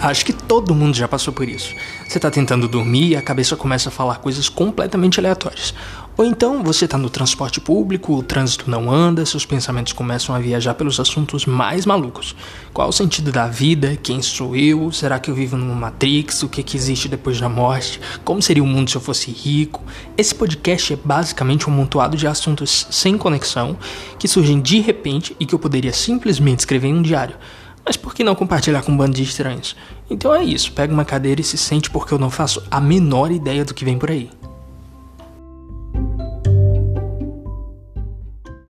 Acho que todo mundo já passou por isso. Você tá tentando dormir e a cabeça começa a falar coisas completamente aleatórias. Ou então você tá no transporte público, o trânsito não anda, seus pensamentos começam a viajar pelos assuntos mais malucos. Qual o sentido da vida? Quem sou eu? Será que eu vivo numa Matrix? O que, que existe depois da morte? Como seria o mundo se eu fosse rico? Esse podcast é basicamente um montoado de assuntos sem conexão que surgem de repente e que eu poderia simplesmente escrever em um diário. Mas por que não compartilhar com um bando de estranhos? Então é isso, pega uma cadeira e se sente porque eu não faço a menor ideia do que vem por aí.